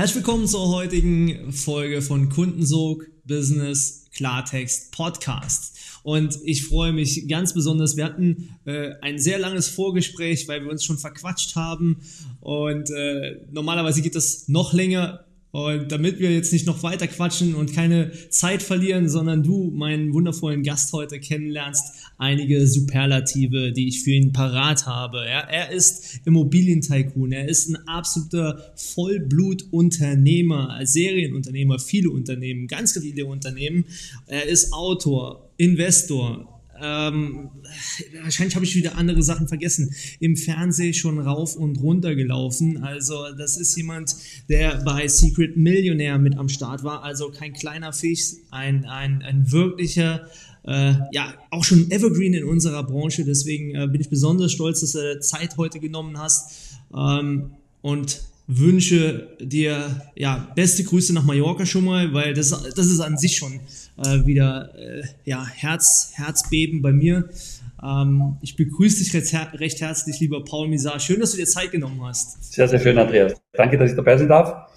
Herzlich willkommen zur heutigen Folge von Kundensog Business Klartext Podcast. Und ich freue mich ganz besonders. Wir hatten äh, ein sehr langes Vorgespräch, weil wir uns schon verquatscht haben. Und äh, normalerweise geht das noch länger. Und damit wir jetzt nicht noch weiter quatschen und keine Zeit verlieren, sondern du meinen wundervollen Gast heute kennenlernst, einige Superlative, die ich für ihn parat habe. Ja, er ist Immobilientycoon, er ist ein absoluter Vollblutunternehmer, Serienunternehmer, viele Unternehmen, ganz viele Unternehmen. Er ist Autor, Investor, ähm, wahrscheinlich habe ich wieder andere Sachen vergessen. Im Fernsehen schon rauf und runter gelaufen. Also das ist jemand, der bei Secret Millionaire mit am Start war. Also kein kleiner Fisch, ein, ein, ein wirklicher, äh, ja, auch schon Evergreen in unserer Branche. Deswegen äh, bin ich besonders stolz, dass du Zeit heute genommen hast. Ähm, und wünsche dir ja beste Grüße nach Mallorca schon mal, weil das, das ist an sich schon äh, wieder äh, ja Herz Herzbeben bei mir. Ähm, ich begrüße dich recht, recht, herzlich, lieber Paul Misar. Schön, dass du dir Zeit genommen hast. Sehr, sehr schön, Andreas. Danke, dass ich dabei sein darf.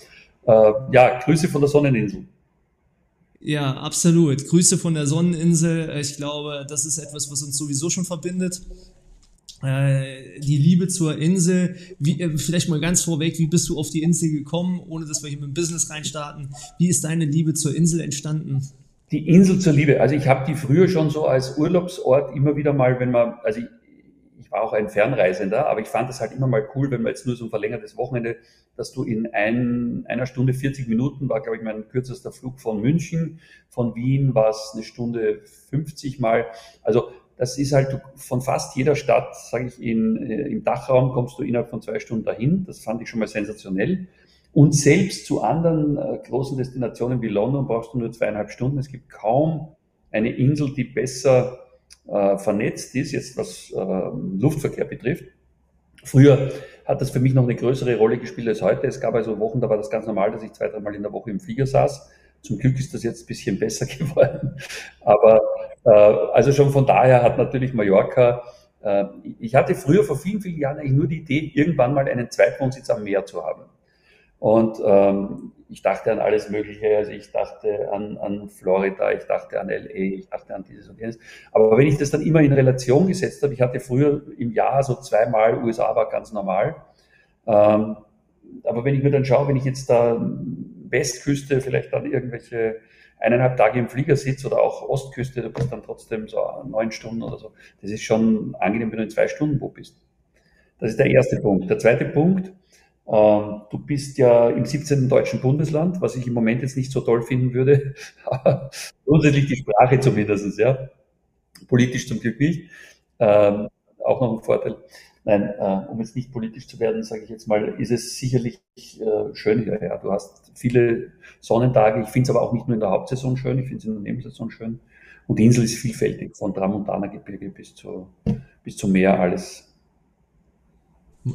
Äh, ja, Grüße von der Sonneninsel. Ja, absolut. Grüße von der Sonneninsel. Ich glaube, das ist etwas, was uns sowieso schon verbindet. Äh, die Liebe zur Insel. Wie, äh, vielleicht mal ganz vorweg, wie bist du auf die Insel gekommen, ohne dass wir hier mit dem Business reinstarten? Wie ist deine Liebe zur Insel entstanden? Die Insel zur Liebe. Also ich habe die früher schon so als Urlaubsort immer wieder mal, wenn man, also ich, ich war auch ein Fernreisender, aber ich fand das halt immer mal cool, wenn man jetzt nur so ein verlängertes Wochenende, dass du in ein, einer Stunde 40 Minuten war, glaube ich, mein kürzester Flug von München. Von Wien war es eine Stunde 50 mal. Also das ist halt von fast jeder Stadt, sage ich, in, äh, im Dachraum kommst du innerhalb von zwei Stunden dahin. Das fand ich schon mal sensationell. Und selbst zu anderen äh, großen Destinationen wie London brauchst du nur zweieinhalb Stunden. Es gibt kaum eine Insel, die besser äh, vernetzt ist, jetzt was äh, Luftverkehr betrifft. Früher hat das für mich noch eine größere Rolle gespielt als heute. Es gab also Wochen, da war das ganz normal, dass ich zwei, dreimal in der Woche im Flieger saß. Zum Glück ist das jetzt ein bisschen besser geworden. Aber also schon von daher hat natürlich Mallorca, äh, ich hatte früher vor vielen, vielen Jahren eigentlich nur die Idee, irgendwann mal einen Zweitwohnsitz am Meer zu haben. Und ähm, ich dachte an alles Mögliche. Also ich dachte an, an Florida, ich dachte an LA, ich dachte an dieses und jenes. Aber wenn ich das dann immer in Relation gesetzt habe, ich hatte früher im Jahr so zweimal USA war ganz normal. Ähm, aber wenn ich mir dann schaue, wenn ich jetzt da Westküste vielleicht dann irgendwelche eineinhalb Tage im Flieger sitzt oder auch Ostküste, du bist dann trotzdem so neun Stunden oder so. Das ist schon angenehm, wenn du in zwei Stunden wo bist. Das ist der erste Punkt. Der zweite Punkt, ähm, du bist ja im 17. deutschen Bundesland, was ich im Moment jetzt nicht so toll finden würde, grundsätzlich die Sprache zumindest, ja. Politisch zum Glück nicht. Ähm, auch noch ein Vorteil. Nein, äh, um jetzt nicht politisch zu werden, sage ich jetzt mal, ist es sicherlich äh, schön hier. Ja. Du hast viele Sonnentage. Ich finde es aber auch nicht nur in der Hauptsaison schön, ich finde es in der Nebensaison schön. Und die Insel ist vielfältig, von Tramontana-Gebirge bis zu, bis zum Meer, alles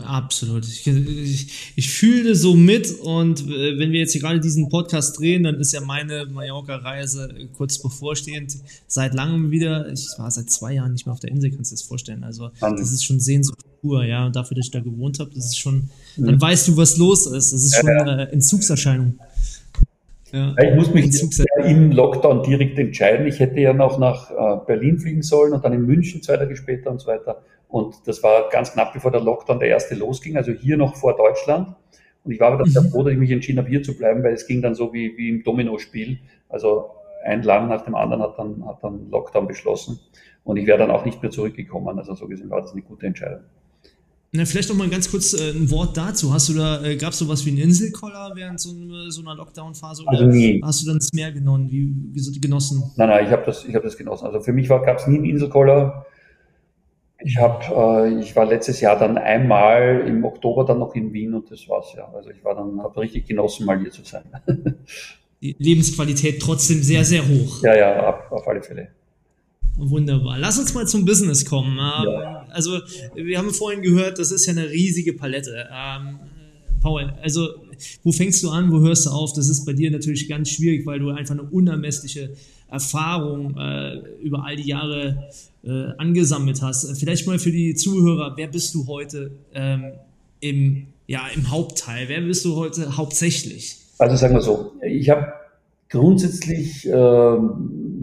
Absolut. Ich, ich, ich fühle so mit und äh, wenn wir jetzt hier gerade diesen Podcast drehen, dann ist ja meine Mallorca-Reise kurz bevorstehend. Seit langem wieder. Ich war seit zwei Jahren nicht mehr auf der Insel, kannst du dir das vorstellen. Also das ist schon Sehnsucht pur, ja. Und dafür, dass ich da gewohnt habe, das ist schon, dann mhm. weißt du, was los ist. Das ist schon äh, Entzugserscheinung. Ja. Ich muss mich im Lockdown direkt entscheiden. Ich hätte ja noch nach äh, Berlin fliegen sollen und dann in München zwei Tage später und so weiter. Und das war ganz knapp bevor der Lockdown der erste losging, also hier noch vor Deutschland. Und ich war aber dann sehr mhm. froh, dass ich mich entschieden habe, hier zu bleiben, weil es ging dann so wie, wie im Domino-Spiel. Also ein Land nach dem anderen hat dann, hat dann Lockdown beschlossen. Und ich wäre dann auch nicht mehr zurückgekommen. Also so gesehen war das eine gute Entscheidung. Na, vielleicht noch mal ganz kurz äh, ein Wort dazu. Hast du da, äh, gab es sowas wie einen Inselkoller während so, so einer Lockdown-Phase? Also nie. Hast du dann das Meer genossen? Wie, wie genossen? Nein, nein, ich habe das, ich hab das genossen. Also für mich gab es nie einen Inselkoller. Ich habe, äh, ich war letztes Jahr dann einmal im Oktober dann noch in Wien und das war's ja. Also ich war dann, habe richtig genossen, mal hier zu sein. Die Lebensqualität trotzdem sehr, sehr hoch. Ja, ja, auf, auf alle Fälle. Wunderbar. Lass uns mal zum Business kommen. Ähm, ja. Also, wir haben vorhin gehört, das ist ja eine riesige Palette. Ähm, Paul, also, wo fängst du an, wo hörst du auf? Das ist bei dir natürlich ganz schwierig, weil du einfach eine unermessliche Erfahrung äh, über all die Jahre äh, angesammelt hast. Vielleicht mal für die Zuhörer, wer bist du heute ähm, im, ja, im Hauptteil? Wer bist du heute hauptsächlich? Also sagen wir so, ich habe grundsätzlich äh,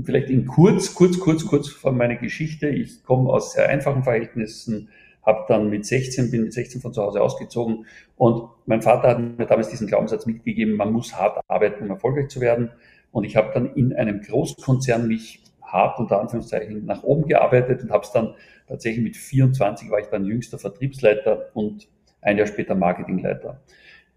vielleicht in kurz, kurz, kurz, kurz von meiner Geschichte. Ich komme aus sehr einfachen Verhältnissen, habe dann mit 16, bin mit 16 von zu Hause ausgezogen und mein Vater hat mir damals diesen Glaubenssatz mitgegeben, man muss hart arbeiten, um erfolgreich zu werden. Und ich habe dann in einem Großkonzern mich hart unter Anführungszeichen nach oben gearbeitet und habe es dann tatsächlich mit 24 war ich dann jüngster Vertriebsleiter und ein Jahr später Marketingleiter.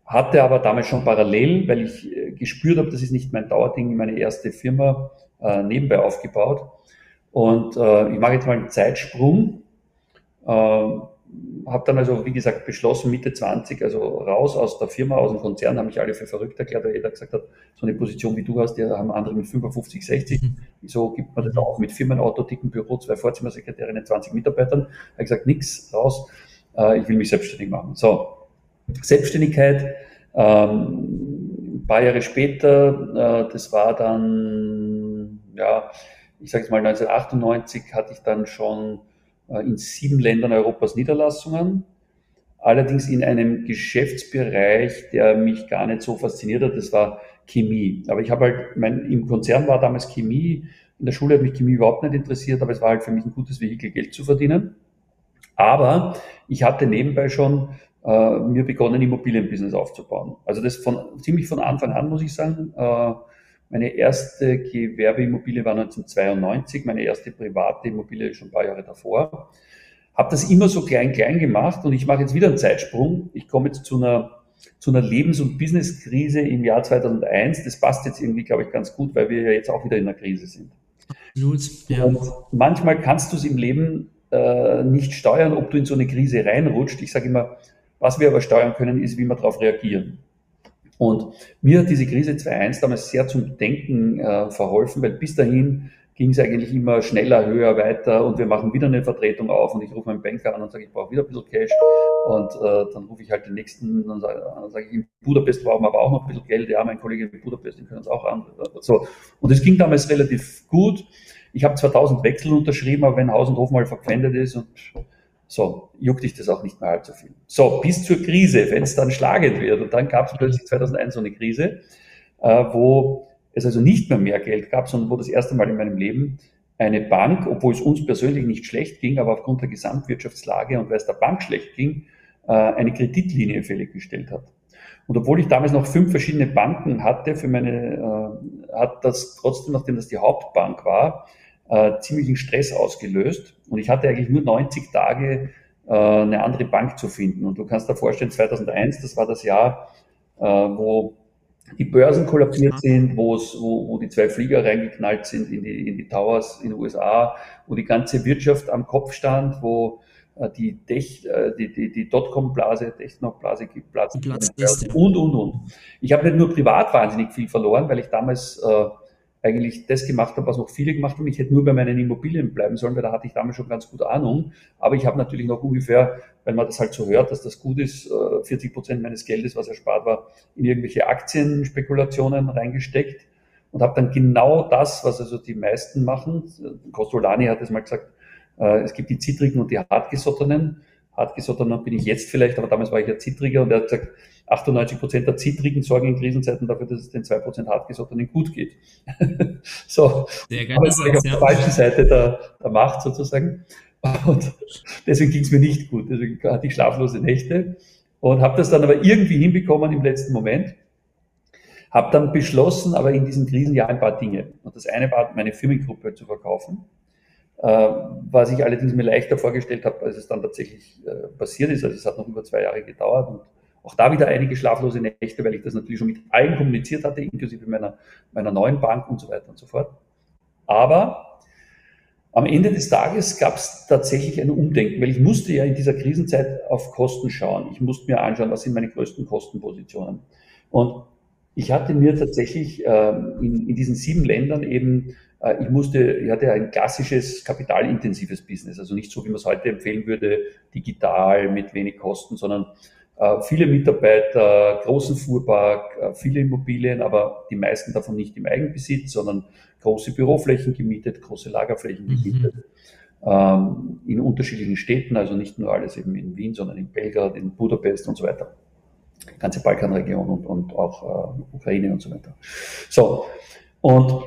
Hatte aber damals schon parallel, weil ich äh, gespürt habe, das ist nicht mein Dauerding, meine erste Firma äh, nebenbei aufgebaut. Und äh, ich mache jetzt mal einen Zeitsprung. Äh, habe dann also, wie gesagt, beschlossen, Mitte 20, also raus aus der Firma, aus dem Konzern, haben mich alle für verrückt erklärt, weil jeder gesagt hat, so eine Position wie du hast, die haben andere mit 55, 60. Mhm. Wieso gibt man das auch mit Firmenauto, dicken Büro, zwei Vorzimmersekretärinnen, 20 Mitarbeitern? Habe gesagt, nix, raus, äh, ich will mich selbstständig machen. So, Selbstständigkeit, ähm, ein paar Jahre später, äh, das war dann, ja, ich sage es mal 1998, hatte ich dann schon äh, in sieben Ländern Europas Niederlassungen, allerdings in einem Geschäftsbereich, der mich gar nicht so fasziniert hat, das war Chemie. Aber ich habe halt, mein, im Konzern war damals Chemie, in der Schule hat mich Chemie überhaupt nicht interessiert, aber es war halt für mich ein gutes Vehikel, Geld zu verdienen. Aber ich hatte nebenbei schon äh, mir begonnen, Immobilienbusiness aufzubauen. Also das von ziemlich von Anfang an, muss ich sagen. Äh, meine erste Gewerbeimmobilie war 1992, meine erste private Immobilie schon ein paar Jahre davor. Habe das immer so klein, klein gemacht und ich mache jetzt wieder einen Zeitsprung. Ich komme jetzt zu einer, zu einer Lebens- und Businesskrise im Jahr 2001. Das passt jetzt irgendwie, glaube ich, ganz gut, weil wir ja jetzt auch wieder in einer Krise sind. Absolut, ja. Und manchmal kannst du es im Leben äh, nicht steuern, ob du in so eine Krise reinrutscht. Ich sage immer, was wir aber steuern können, ist, wie wir darauf reagieren. Und mir hat diese Krise 2.1 damals sehr zum Denken äh, verholfen, weil bis dahin ging es eigentlich immer schneller, höher, weiter und wir machen wieder eine Vertretung auf und ich rufe meinen Banker an und sage, ich brauche wieder ein bisschen Cash und äh, dann rufe ich halt den nächsten und sage, sage ich, in Budapest brauchen wir aber auch noch ein bisschen Geld, ja, mein Kollege in Budapest, den können uns auch an. So. Und es ging damals relativ gut. Ich habe 2000 Wechsel unterschrieben, aber wenn Haus und Hof mal verpfändet ist und so, juckt dich das auch nicht mehr allzu viel. So, bis zur Krise, wenn es dann schlagend wird. Und dann gab es plötzlich 2001 so eine Krise, äh, wo es also nicht mehr mehr Geld gab, sondern wo das erste Mal in meinem Leben eine Bank, obwohl es uns persönlich nicht schlecht ging, aber aufgrund der Gesamtwirtschaftslage und weil es der Bank schlecht ging, äh, eine Kreditlinie fällig gestellt hat. Und obwohl ich damals noch fünf verschiedene Banken hatte, für meine, äh, hat das trotzdem, nachdem das die Hauptbank war, äh, ziemlichen Stress ausgelöst. Und ich hatte eigentlich nur 90 Tage, äh, eine andere Bank zu finden. Und du kannst dir vorstellen, 2001, das war das Jahr, äh, wo die Börsen kollabiert sind, wo, es, wo, wo die zwei Flieger reingeknallt sind in die, in die Towers in den USA, wo die ganze Wirtschaft am Kopf stand, wo äh, die, Tech, äh, die, die, die Dotcom-Blase, Techno-Blase geplatzt ist. Und, und, und. Ich habe nicht nur privat wahnsinnig viel verloren, weil ich damals äh, eigentlich das gemacht habe, was noch viele gemacht haben. Ich hätte nur bei meinen Immobilien bleiben sollen, weil da hatte ich damals schon ganz gute Ahnung. Aber ich habe natürlich noch ungefähr, wenn man das halt so hört, dass das gut ist, 40 äh, Prozent meines Geldes, was erspart war, in irgendwelche Aktienspekulationen reingesteckt und habe dann genau das, was also die meisten machen. Costolani hat es mal gesagt, äh, es gibt die Zittrigen und die Hartgesottenen. Hartgesottenen bin ich jetzt vielleicht, aber damals war ich ja Zittriger und er hat gesagt, 98 Prozent der Zittrigen sorgen in Krisenzeiten dafür, dass es den 2 Prozent Hartgesottenen gut geht. so, Sehr aber ich auf der falschen Seite der, der Macht sozusagen. Und deswegen ging es mir nicht gut. Deswegen hatte ich schlaflose Nächte und habe das dann aber irgendwie hinbekommen im letzten Moment. Habe dann beschlossen, aber in diesem Krisenjahr ein paar Dinge. Und das eine war, meine Firmengruppe zu verkaufen, was ich allerdings mir leichter vorgestellt habe, als es dann tatsächlich äh, passiert ist. Also es hat noch über zwei Jahre gedauert und auch da wieder einige schlaflose Nächte, weil ich das natürlich schon mit allen kommuniziert hatte, inklusive meiner, meiner neuen Bank und so weiter und so fort. Aber am Ende des Tages gab es tatsächlich ein Umdenken, weil ich musste ja in dieser Krisenzeit auf Kosten schauen. Ich musste mir anschauen, was sind meine größten Kostenpositionen. Und ich hatte mir tatsächlich ähm, in, in diesen sieben Ländern eben äh, ich musste, ich hatte ein klassisches kapitalintensives Business, also nicht so, wie man es heute empfehlen würde, digital mit wenig Kosten, sondern äh, viele Mitarbeiter, großen Fuhrpark, äh, viele Immobilien, aber die meisten davon nicht im Eigenbesitz, sondern große Büroflächen gemietet, große Lagerflächen mhm. gemietet. Mhm. in unterschiedlichen Städten, also nicht nur alles eben in Wien, sondern in Belgrad, in Budapest und so weiter. Ganze Balkanregion und, und auch äh, Ukraine und so weiter. So, und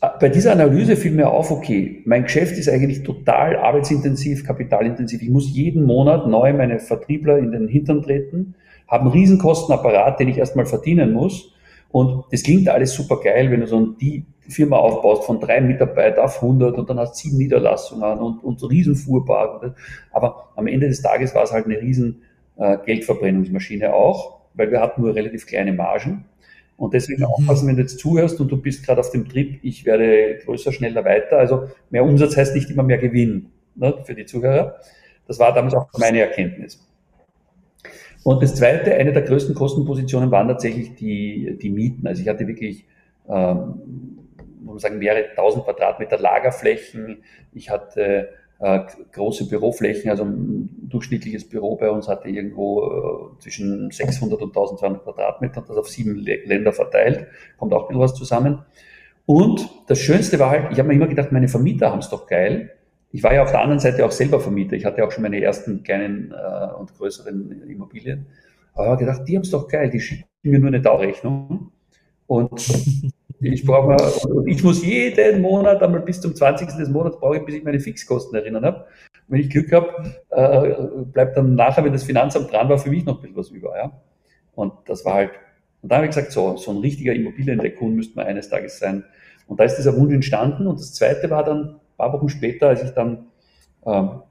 bei dieser Analyse fiel mir auf, okay, mein Geschäft ist eigentlich total arbeitsintensiv, kapitalintensiv. Ich muss jeden Monat neu meine Vertriebler in den Hintern treten, habe einen Riesenkostenapparat, den ich erstmal verdienen muss. Und das klingt alles super geil, wenn du so die Firma aufbaust von drei Mitarbeitern auf 100 und dann hast sieben Niederlassungen und, und so Riesenfuhrpark. Aber am Ende des Tages war es halt eine riesen äh, Geldverbrennungsmaschine auch, weil wir hatten nur relativ kleine Margen. Und deswegen mhm. aufpassen, wenn du jetzt zuhörst und du bist gerade auf dem Trip, ich werde größer, schneller, weiter. Also mehr Umsatz heißt nicht immer mehr Gewinn ne, für die Zuhörer. Das war damals auch meine Erkenntnis. Und das zweite, eine der größten Kostenpositionen waren tatsächlich die, die Mieten. Also ich hatte wirklich, ähm, muss man sagen, mehrere tausend Quadratmeter Lagerflächen. Ich hatte äh, große Büroflächen, also ein durchschnittliches Büro bei uns hatte irgendwo äh, zwischen 600 und 1200 Quadratmeter, das auf sieben Länder verteilt, kommt auch ein bisschen was zusammen. Und das Schönste war halt, ich habe mir immer gedacht, meine Vermieter haben es doch geil. Ich war ja auf der anderen Seite auch selber Vermieter. Ich hatte auch schon meine ersten kleinen äh, und größeren Immobilien. Aber ich habe gedacht, die haben es doch geil, die schicken mir nur eine Dauerrechnung. Und ich brauche ich muss jeden Monat einmal bis zum 20. des Monats brauche ich, bis ich meine Fixkosten erinnern habe. Wenn ich Glück habe, äh, bleibt dann nachher, wenn das Finanzamt dran war, für mich noch ein bisschen was über. Ja? Und das war halt, und da habe ich gesagt, so, so ein richtiger Immobiliendeckung müsste man eines Tages sein. Und da ist dieser Wunsch entstanden. Und das zweite war dann ein paar Wochen später, als ich dann ähm,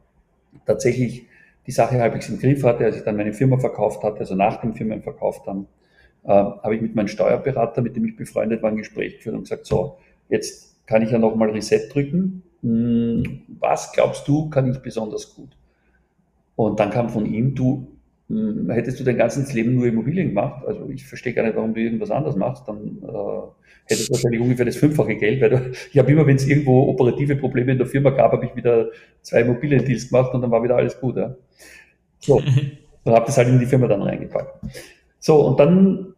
tatsächlich die Sache halbwegs im Griff hatte, als ich dann meine Firma verkauft hatte, also nach dem Firmenverkauf dann, äh, habe ich mit meinem Steuerberater, mit dem ich befreundet war, ein Gespräch geführt und gesagt, so, jetzt kann ich ja nochmal Reset drücken. Hm, was glaubst du, kann ich besonders gut? Und dann kam von ihm, du, hm, hättest du dein ganzes Leben nur Immobilien gemacht, also ich verstehe gar nicht, warum du irgendwas anderes machst, dann äh, hättest du wahrscheinlich ungefähr das fünffache Geld, weil du, ich habe immer, wenn es irgendwo operative Probleme in der Firma gab, habe ich wieder zwei Immobiliendeals gemacht und dann war wieder alles gut. Ja. So, und habe das halt in die Firma dann reingepackt. So, und dann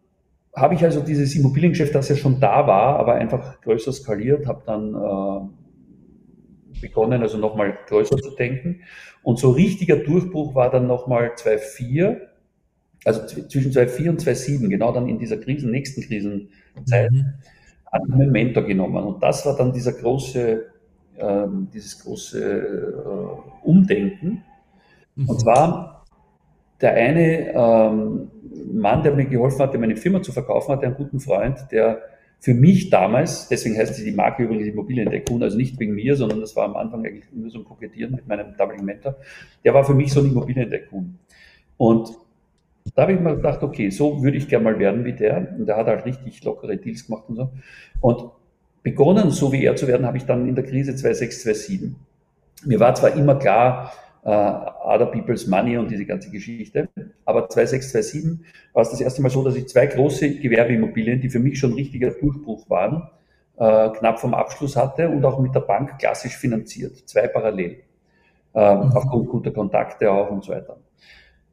habe ich also dieses Immobiliengeschäft, das ja schon da war, aber einfach größer skaliert, habe dann äh, begonnen, also nochmal größer zu denken. Und so richtiger Durchbruch war dann nochmal 2004, also zwischen 2004 und 2007, genau dann in dieser Krisen, nächsten Krisenzeit, mhm. hat ich einen Mentor genommen. Und das war dann dieser große, äh, dieses große äh, Umdenken. Mhm. Und zwar der eine ähm, Mann, der mir geholfen hatte, meine Firma zu verkaufen, hatte einen guten Freund, der für mich damals, deswegen heißt die Marke übrigens Immobiliendeckung, also nicht wegen mir, sondern das war am Anfang eigentlich nur so ein Kokettieren mit meinem damaligen Mentor, der war für mich so ein Immobiliendeckung. Und da habe ich mir gedacht, okay, so würde ich gerne mal werden wie der. Und der hat halt richtig lockere Deals gemacht und so. Und begonnen, so wie er zu werden, habe ich dann in der Krise 2006, 2007. Mir war zwar immer klar, äh, Other People's Money und diese ganze Geschichte. Aber 2006, 2007 war es das erste Mal so, dass ich zwei große Gewerbeimmobilien, die für mich schon richtiger Durchbruch waren, äh, knapp vom Abschluss hatte und auch mit der Bank klassisch finanziert. Zwei parallel. Äh, mhm. Aufgrund guter Kontakte auch und so weiter.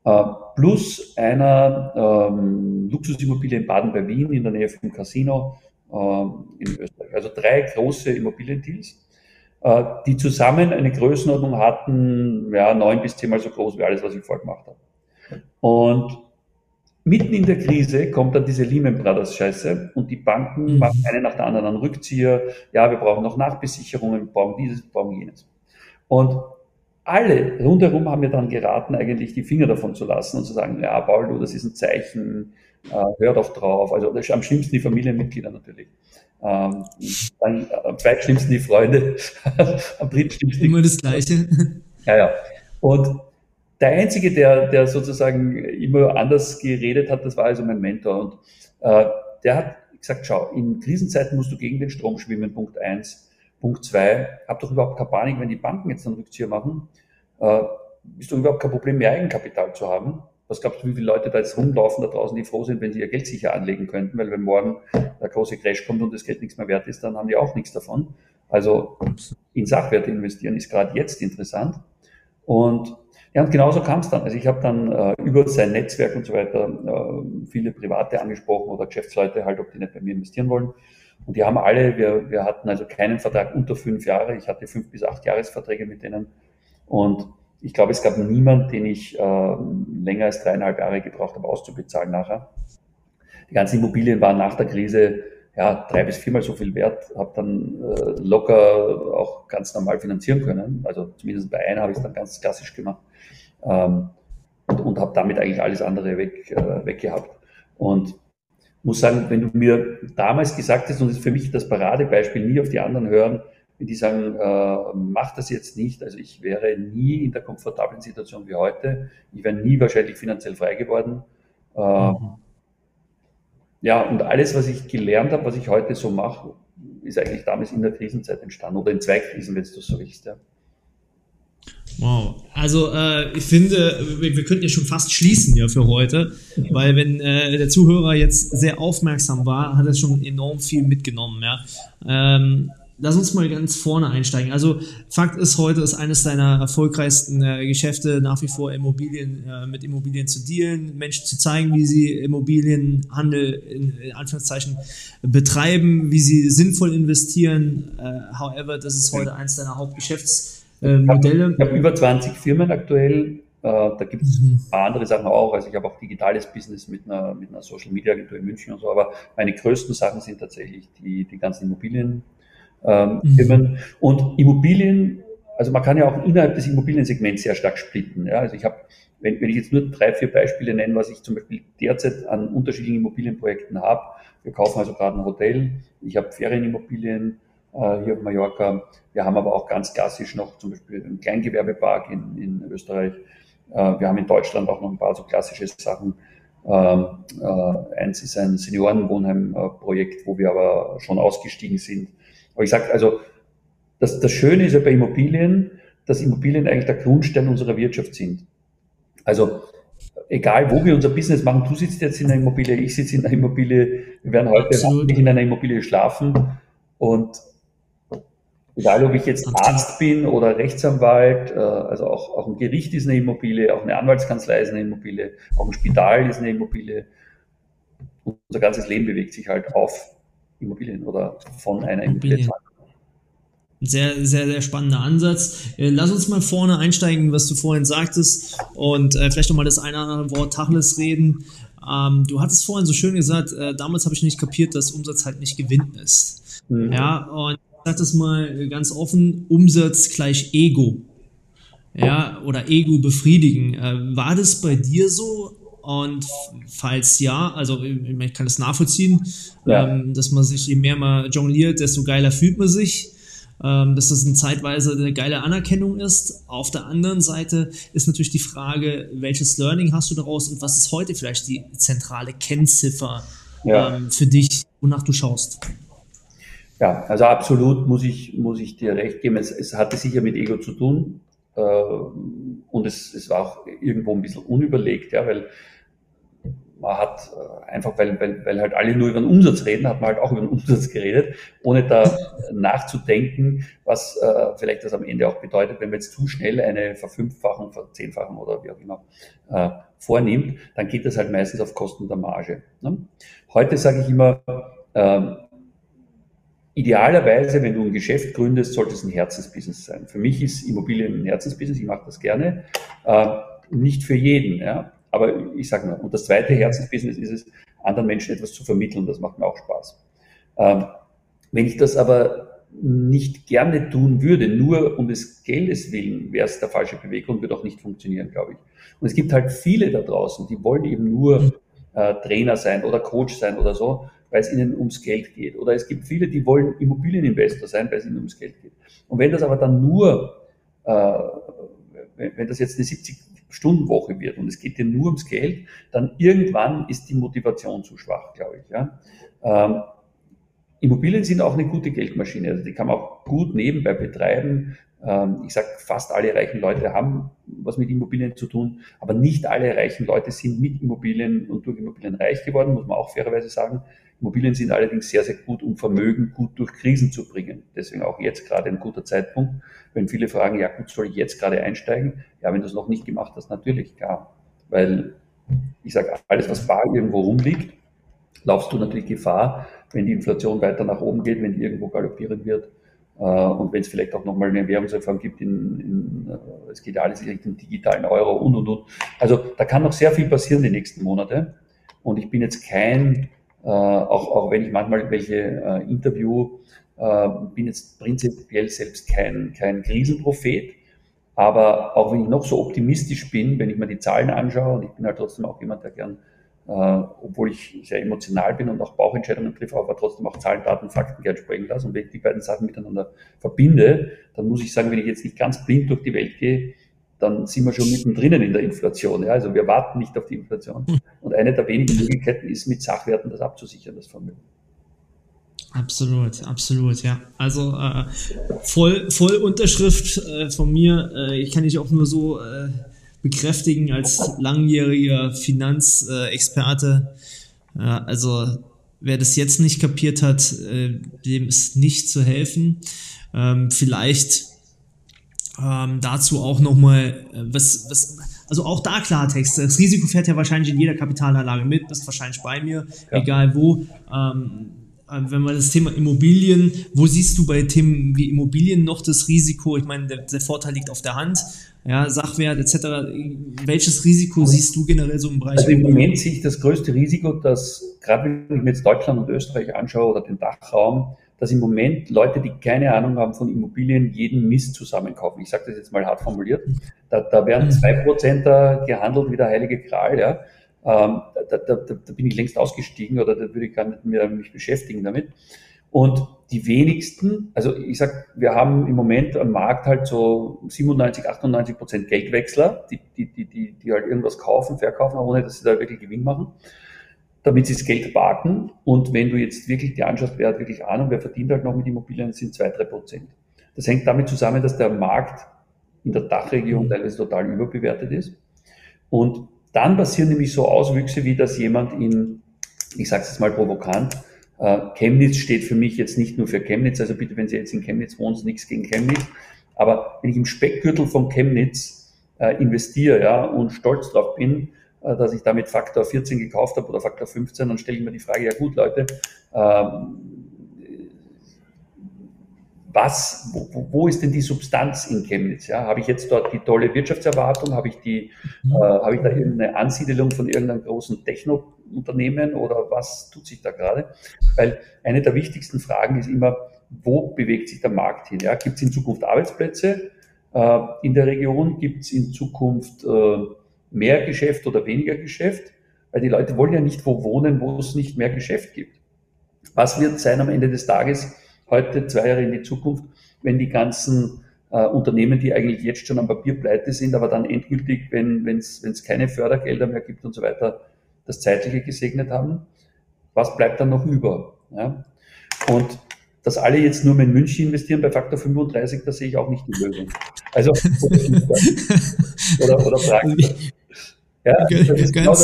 Äh, plus einer ähm, Luxusimmobilie in Baden bei Wien in der Nähe vom Casino ähm, in Österreich. Also drei große Immobiliendeals äh, die zusammen eine Größenordnung hatten, ja, neun bis zehnmal so groß wie alles, was ich vorher gemacht habe. Und mitten in der Krise kommt dann diese Lehman Brothers Scheiße und die Banken mhm. machen eine nach der anderen einen Rückzieher. Ja, wir brauchen noch Nachbesicherungen, wir brauchen dieses, wir brauchen jenes. Und alle rundherum haben mir dann geraten, eigentlich die Finger davon zu lassen und zu sagen, ja, Paul, das ist ein Zeichen, äh, hör doch drauf. Also am schlimmsten die Familienmitglieder natürlich. Ähm, dann am zweitschlimmsten die Freunde, am drittschlimmsten. Immer das Gleiche. Ja, ja. Und der Einzige, der, der sozusagen immer anders geredet hat, das war also mein Mentor. Und äh, der hat gesagt, schau, in Krisenzeiten musst du gegen den Strom schwimmen, Punkt eins. Punkt zwei, hab doch überhaupt keine Panik, wenn die Banken jetzt einen Rückzieher machen, äh, ist doch überhaupt kein Problem, mehr Eigenkapital zu haben. Was glaubst du, wie viele Leute da jetzt rumlaufen da draußen, die froh sind, wenn sie ihr Geld sicher anlegen könnten? Weil wenn morgen der große Crash kommt und das Geld nichts mehr wert ist, dann haben die auch nichts davon. Also in Sachwerte investieren ist gerade jetzt interessant. Und ja, und genauso kam es dann. Also ich habe dann äh, über sein Netzwerk und so weiter äh, viele Private angesprochen oder Geschäftsleute halt, ob die nicht bei mir investieren wollen. Und die haben alle, wir, wir hatten also keinen Vertrag unter fünf Jahre. Ich hatte fünf bis acht Jahresverträge mit denen. Und ich glaube, es gab niemand, den ich äh, länger als dreieinhalb Jahre gebraucht habe, auszubezahlen nachher. Die ganzen Immobilien waren nach der Krise ja, drei bis viermal so viel wert, habe dann äh, locker auch ganz normal finanzieren können. Also zumindest bei einer habe ich es dann ganz klassisch gemacht ähm, und, und habe damit eigentlich alles andere weg, äh, weggehabt. Und muss sagen, wenn du mir damals gesagt hast, und das ist für mich das Paradebeispiel, nie auf die anderen hören, die sagen, äh, mach das jetzt nicht, also ich wäre nie in der komfortablen Situation wie heute, ich wäre nie wahrscheinlich finanziell frei geworden. Äh, mhm. Ja, und alles, was ich gelernt habe, was ich heute so mache, ist eigentlich damals in der Krisenzeit entstanden oder in zwei Krisen, wenn du so willst. Ja. Wow. Also äh, ich finde, wir, wir, könnten ja schon fast schließen ja für heute, weil wenn äh, der Zuhörer jetzt sehr aufmerksam war, hat er schon enorm viel mitgenommen. Ja. Ähm, lass uns mal ganz vorne einsteigen. Also Fakt ist, heute ist eines deiner erfolgreichsten äh, Geschäfte nach wie vor Immobilien, äh, mit Immobilien zu dealen, Menschen zu zeigen, wie sie Immobilienhandel in, in Anführungszeichen betreiben, wie sie sinnvoll investieren. Äh, however, das ist heute eines deiner Hauptgeschäfts äh, Modelle. Ich habe über 20 Firmen aktuell. Äh, da gibt es mhm. ein paar andere Sachen auch. Also ich habe auch digitales Business mit einer, mit einer Social Media Agentur in München und so. Aber meine größten Sachen sind tatsächlich die, die ganzen Immobilienfirmen. Ähm, mhm. Und Immobilien, also man kann ja auch innerhalb des Immobiliensegments sehr stark splitten. Ja? Also ich habe, wenn, wenn ich jetzt nur drei, vier Beispiele nenne, was ich zum Beispiel derzeit an unterschiedlichen Immobilienprojekten habe. Wir kaufen also gerade ein Hotel, ich habe Ferienimmobilien, äh, hier auf Mallorca. Wir haben aber auch ganz klassisch noch zum Beispiel einen Kleingewerbepark in, in Österreich. Äh, wir haben in Deutschland auch noch ein paar so klassische Sachen. Ähm, äh, eins ist ein Seniorenwohnheimprojekt, wo wir aber schon ausgestiegen sind. Aber ich sage also, das, das Schöne ist ja bei Immobilien, dass Immobilien eigentlich der Grundstein unserer Wirtschaft sind. Also egal wo wir unser Business machen, du sitzt jetzt in einer Immobilie, ich sitze in einer Immobilie, wir werden heute nicht in einer Immobilie schlafen und Egal, ob ich jetzt Arzt bin oder Rechtsanwalt, äh, also auch, auch ein Gericht ist eine Immobilie, auch eine Anwaltskanzlei ist eine Immobilie, auch ein Spital ist eine Immobilie. Unser ganzes Leben bewegt sich halt auf Immobilien oder von einer Immobilie. Sehr, sehr, sehr spannender Ansatz. Äh, lass uns mal vorne einsteigen, was du vorhin sagtest und äh, vielleicht nochmal das eine oder andere Wort Tacheles reden. Ähm, du hattest vorhin so schön gesagt, äh, damals habe ich nicht kapiert, dass Umsatz halt nicht Gewinn ist. Mhm. Ja, und sag das mal ganz offen, Umsatz gleich Ego. Ja, oder Ego befriedigen. Äh, war das bei dir so? Und falls ja, also ich kann das nachvollziehen, ja. ähm, dass man sich, je mehr man jongliert, desto geiler fühlt man sich. Ähm, dass das eine zeitweise eine geile Anerkennung ist. Auf der anderen Seite ist natürlich die Frage, welches Learning hast du daraus und was ist heute vielleicht die zentrale Kennziffer ja. ähm, für dich, wonach du schaust? Ja, also absolut muss ich, muss ich dir recht geben. Es, es hatte sicher mit Ego zu tun. Äh, und es, es war auch irgendwo ein bisschen unüberlegt, ja, weil man hat äh, einfach, weil, weil, weil halt alle nur über den Umsatz reden, hat man halt auch über den Umsatz geredet, ohne da nachzudenken, was äh, vielleicht das am Ende auch bedeutet, wenn man jetzt zu schnell eine Verfünffachung, Verzehnfachung oder wie auch immer äh, vornimmt, dann geht das halt meistens auf Kosten der Marge. Ne? Heute sage ich immer, äh, Idealerweise, wenn du ein Geschäft gründest, sollte es ein Herzensbusiness sein. Für mich ist Immobilien ein Herzensbusiness, ich mache das gerne. Äh, nicht für jeden, ja. Aber ich sage mal, und das zweite Herzensbusiness ist es, anderen Menschen etwas zu vermitteln, das macht mir auch Spaß. Ähm, wenn ich das aber nicht gerne tun würde, nur um des Geldes willen, wäre es der falsche Beweggrund, würde auch nicht funktionieren, glaube ich. Und es gibt halt viele da draußen, die wollen eben nur äh, Trainer sein oder Coach sein oder so weil es ihnen ums Geld geht. Oder es gibt viele, die wollen Immobilieninvestor sein, weil es ihnen ums Geld geht. Und wenn das aber dann nur, äh, wenn das jetzt eine 70-Stunden-Woche wird und es geht dir nur ums Geld, dann irgendwann ist die Motivation zu schwach, glaube ich. Ja? Ähm, Immobilien sind auch eine gute Geldmaschine. Also die kann man auch gut nebenbei betreiben. Ähm, ich sage, fast alle reichen Leute haben was mit Immobilien zu tun, aber nicht alle reichen Leute sind mit Immobilien und durch Immobilien reich geworden, muss man auch fairerweise sagen. Immobilien sind allerdings sehr, sehr gut, um Vermögen gut durch Krisen zu bringen. Deswegen auch jetzt gerade ein guter Zeitpunkt, wenn viele fragen, ja gut, soll ich jetzt gerade einsteigen? Ja, wenn du es noch nicht gemacht hast, natürlich, klar. Weil ich sage, alles, was bar irgendwo rumliegt, laufst du natürlich Gefahr, wenn die Inflation weiter nach oben geht, wenn die irgendwo galoppieren wird. Äh, und wenn es vielleicht auch nochmal eine Währungsreform gibt, in, in, äh, es geht ja alles Richtung digitalen Euro und, und, und. Also da kann noch sehr viel passieren die nächsten Monate. Und ich bin jetzt kein, äh, auch, auch wenn ich manchmal welche äh, interview, äh, bin jetzt prinzipiell selbst kein, kein Krisenprophet. Aber auch wenn ich noch so optimistisch bin, wenn ich mir die Zahlen anschaue, und ich bin halt trotzdem auch jemand, der gern äh, obwohl ich sehr emotional bin und auch Bauchentscheidungen treffe, aber trotzdem auch Zahlen, Daten, Fakten gern sprechen lasse. Und wenn ich die beiden Sachen miteinander verbinde, dann muss ich sagen, wenn ich jetzt nicht ganz blind durch die Welt gehe, dann sind wir schon mittendrin in der Inflation. Ja? Also wir warten nicht auf die Inflation. Hm. Und eine der wenigen Möglichkeiten ist, mit Sachwerten das abzusichern, das Vermögen. Absolut, absolut, ja. Also äh, voll, voll Unterschrift äh, von mir. Äh, ich kann dich auch nur so äh, bekräftigen als langjähriger Finanzexperte. also wer das jetzt nicht kapiert hat, äh, dem ist nicht zu helfen. Ähm, vielleicht ähm, dazu auch nochmal, äh, was, was, also auch da Klartext. Das Risiko fährt ja wahrscheinlich in jeder Kapitalanlage mit, bist wahrscheinlich bei mir, ja. egal wo. Ähm, äh, wenn man das Thema Immobilien, wo siehst du bei Themen wie Immobilien noch das Risiko? Ich meine, der, der Vorteil liegt auf der Hand ja, Sachwert etc. Welches Risiko siehst du generell so im Bereich? Also im Moment sehe ich das größte Risiko, dass gerade wenn ich mir jetzt Deutschland und Österreich anschaue oder den Dachraum, dass im Moment Leute, die keine Ahnung haben von Immobilien, jeden Mist zusammenkaufen. Ich sage das jetzt mal hart formuliert. Da, da werden mhm. zwei Prozenter gehandelt wie der heilige Gral. Ja. Ähm, da, da, da, da bin ich längst ausgestiegen oder da würde ich gar nicht mehr mich beschäftigen damit. Und die wenigsten, also ich sag, wir haben im Moment am Markt halt so 97, 98 Prozent Geldwechsler, die, die, die, die, die halt irgendwas kaufen, verkaufen, ohne dass sie da wirklich Gewinn machen, damit sie das Geld parken. Und wenn du jetzt wirklich die anschaust, wer hat wirklich Ahnung, wer verdient halt noch mit Immobilien, sind zwei, drei Prozent. Das hängt damit zusammen, dass der Markt in der Dachregion mhm. teilweise total überbewertet ist. Und dann passieren nämlich so Auswüchse, wie dass jemand in, ich sage es jetzt mal provokant, äh, Chemnitz steht für mich jetzt nicht nur für Chemnitz, also bitte, wenn Sie jetzt in Chemnitz wohnen, nichts gegen Chemnitz. Aber wenn ich im Speckgürtel von Chemnitz äh, investiere ja, und stolz drauf bin, dass ich damit Faktor 14 gekauft habe oder Faktor 15, dann stelle ich mir die Frage, ja gut, Leute, ähm, was, wo, wo, ist denn die Substanz in Chemnitz? Ja, habe ich jetzt dort die tolle Wirtschaftserwartung? Habe ich die, mhm. äh, habe ich da irgendeine Ansiedelung von irgendeinem großen Techno-Unternehmen oder was tut sich da gerade? Weil eine der wichtigsten Fragen ist immer, wo bewegt sich der Markt hin? Ja, gibt es in Zukunft Arbeitsplätze äh, in der Region? Gibt es in Zukunft äh, mehr Geschäft oder weniger Geschäft? Weil die Leute wollen ja nicht wo wohnen, wo es nicht mehr Geschäft gibt. Was wird sein am Ende des Tages? heute, zwei Jahre in die Zukunft, wenn die ganzen äh, Unternehmen, die eigentlich jetzt schon am Papier pleite sind, aber dann endgültig, wenn es keine Fördergelder mehr gibt und so weiter, das Zeitliche gesegnet haben, was bleibt dann noch über? Ja? Und dass alle jetzt nur mehr in München investieren bei Faktor 35, da sehe ich auch nicht die Lösung. Also, oder, oder Frankfurt. Ja, das ist genau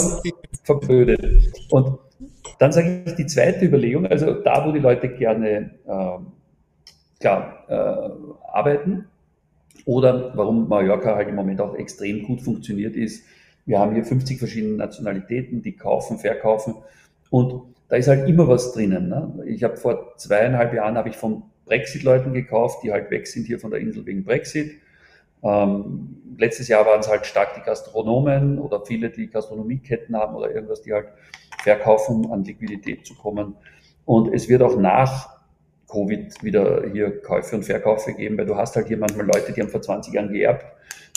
verblödet. Und dann sage ich die zweite Überlegung, also da, wo die Leute gerne äh, klar, äh, arbeiten oder warum Mallorca halt im Moment auch extrem gut funktioniert ist, wir haben hier 50 verschiedene Nationalitäten, die kaufen, verkaufen und da ist halt immer was drinnen. Ne? Ich habe vor zweieinhalb Jahren habe ich von Brexit-Leuten gekauft, die halt weg sind hier von der Insel wegen Brexit. Ähm, letztes Jahr waren es halt stark die Gastronomen oder viele, die Gastronomieketten haben oder irgendwas, die halt verkaufen, an Liquidität zu kommen. Und es wird auch nach Covid wieder hier Käufe und Verkäufe geben, weil du hast halt hier manchmal Leute, die haben vor 20 Jahren geerbt.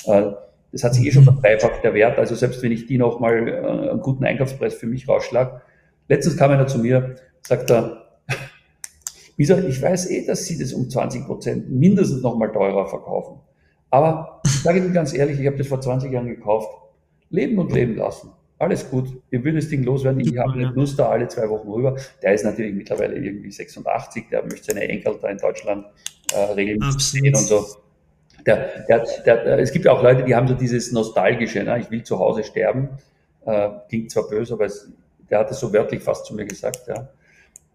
Äh, das hat sich eh schon verdreifacht, der Wert. Also selbst wenn ich die noch mal äh, einen guten Einkaufspreis für mich rausschlag. Letztens kam einer zu mir, sagt er, Wieso? Ich weiß eh, dass Sie das um 20 Prozent mindestens noch mal teurer verkaufen. Aber ich sage Ihnen ganz ehrlich, ich habe das vor 20 Jahren gekauft. Leben und leben lassen alles gut, wir würden das Ding loswerden. Ich habe einen Lust da alle zwei Wochen rüber. Der ist natürlich mittlerweile irgendwie 86, der möchte seine Enkel da in Deutschland äh, regelmäßig sehen und so. Der, der, der, es gibt ja auch Leute, die haben so dieses Nostalgische, ne? ich will zu Hause sterben. Äh, klingt zwar böse, aber es, der hat es so wörtlich fast zu mir gesagt. Ja.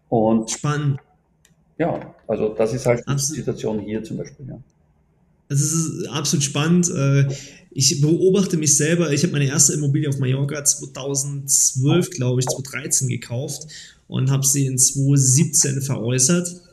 Und Spannend. Ja, also das ist halt Absolut. die Situation hier zum Beispiel. Ja. Das ist absolut spannend. Äh, ich beobachte mich selber. Ich habe meine erste Immobilie auf Mallorca 2012, glaube ich, 2013 gekauft und habe sie in 2017 veräußert.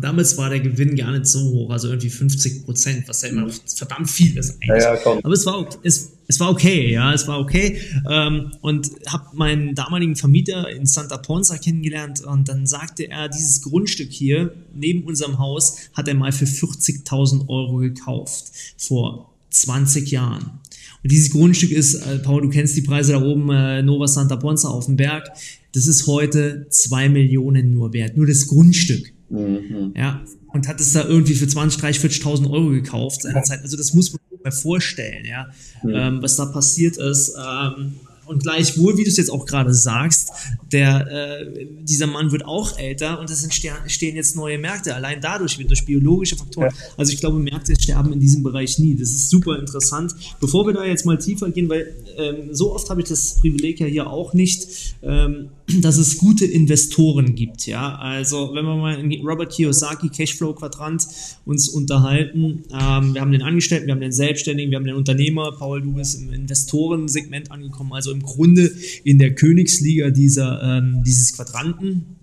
Damals war der Gewinn gar nicht so hoch, also irgendwie 50 Prozent, was ja immer noch verdammt viel ist eigentlich. Ja, ja, Aber es war, es, es war okay, ja, es war okay. Ähm, und habe meinen damaligen Vermieter in Santa Ponza kennengelernt und dann sagte er, dieses Grundstück hier neben unserem Haus hat er mal für 40.000 Euro gekauft vor 20 Jahren. Und dieses Grundstück ist, äh, Paul, du kennst die Preise da oben, äh, Nova Santa Ponza auf dem Berg. Das ist heute zwei Millionen nur wert, nur das Grundstück. Mhm. Ja, und hat es da irgendwie für 20, 30, 40.000 Euro gekauft seinerzeit. Also das muss man sich mal vorstellen, ja, mhm. ähm, was da passiert ist. Ähm, und gleichwohl, wie du es jetzt auch gerade sagst, der, äh, dieser Mann wird auch älter und es entstehen jetzt neue Märkte, allein dadurch, durch biologische Faktoren. Ja. Also ich glaube, Märkte sterben in diesem Bereich nie. Das ist super interessant. Bevor wir da jetzt mal tiefer gehen, weil ähm, so oft habe ich das Privileg ja hier auch nicht, ähm, dass es gute Investoren gibt. Ja, also wenn wir mal in Robert Kiyosaki Cashflow Quadrant uns unterhalten, ähm, wir haben den Angestellten, wir haben den Selbstständigen, wir haben den Unternehmer. Paul, du bist im Investorensegment angekommen, also im Grunde in der Königsliga dieser, ähm, dieses Quadranten.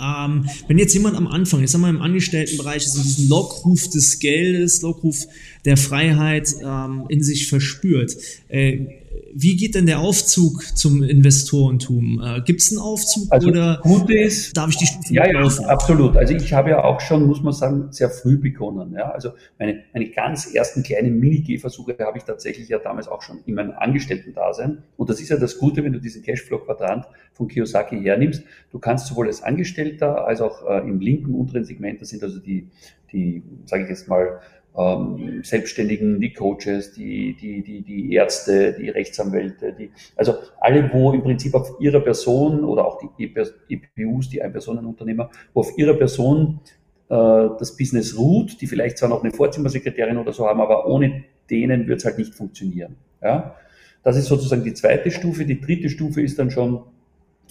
Ähm, wenn jetzt jemand am Anfang, jetzt haben wir im Angestelltenbereich, in diesem Lockruf des Geldes, Lockruf der Freiheit ähm, in sich verspürt, äh, wie geht denn der Aufzug zum Investorentum? Äh, Gibt es einen Aufzug also oder gut ist, darf ich die Stufen Ja, ja, absolut. Also ich habe ja auch schon, muss man sagen, sehr früh begonnen. Ja? Also meine, meine ganz ersten kleinen Mini-G-Versuche habe ich tatsächlich ja damals auch schon in meinem Angestellten-Dasein. Und das ist ja das Gute, wenn du diesen Cashflow-Quadrant von Kiyosaki hernimmst. Du kannst sowohl als Angestellter als auch äh, im linken unteren Segment, das sind also die, die sage ich jetzt mal, ähm, Selbstständigen, die Coaches, die, die, die, die Ärzte, die Rechtsanwälte, die, also alle, wo im Prinzip auf ihrer Person oder auch die EPUs, die Ein-Personen-Unternehmer, wo auf ihrer Person äh, das Business ruht, die vielleicht zwar noch eine Vorzimmersekretärin oder so haben, aber ohne denen wird es halt nicht funktionieren. Ja? Das ist sozusagen die zweite Stufe. Die dritte Stufe ist dann schon,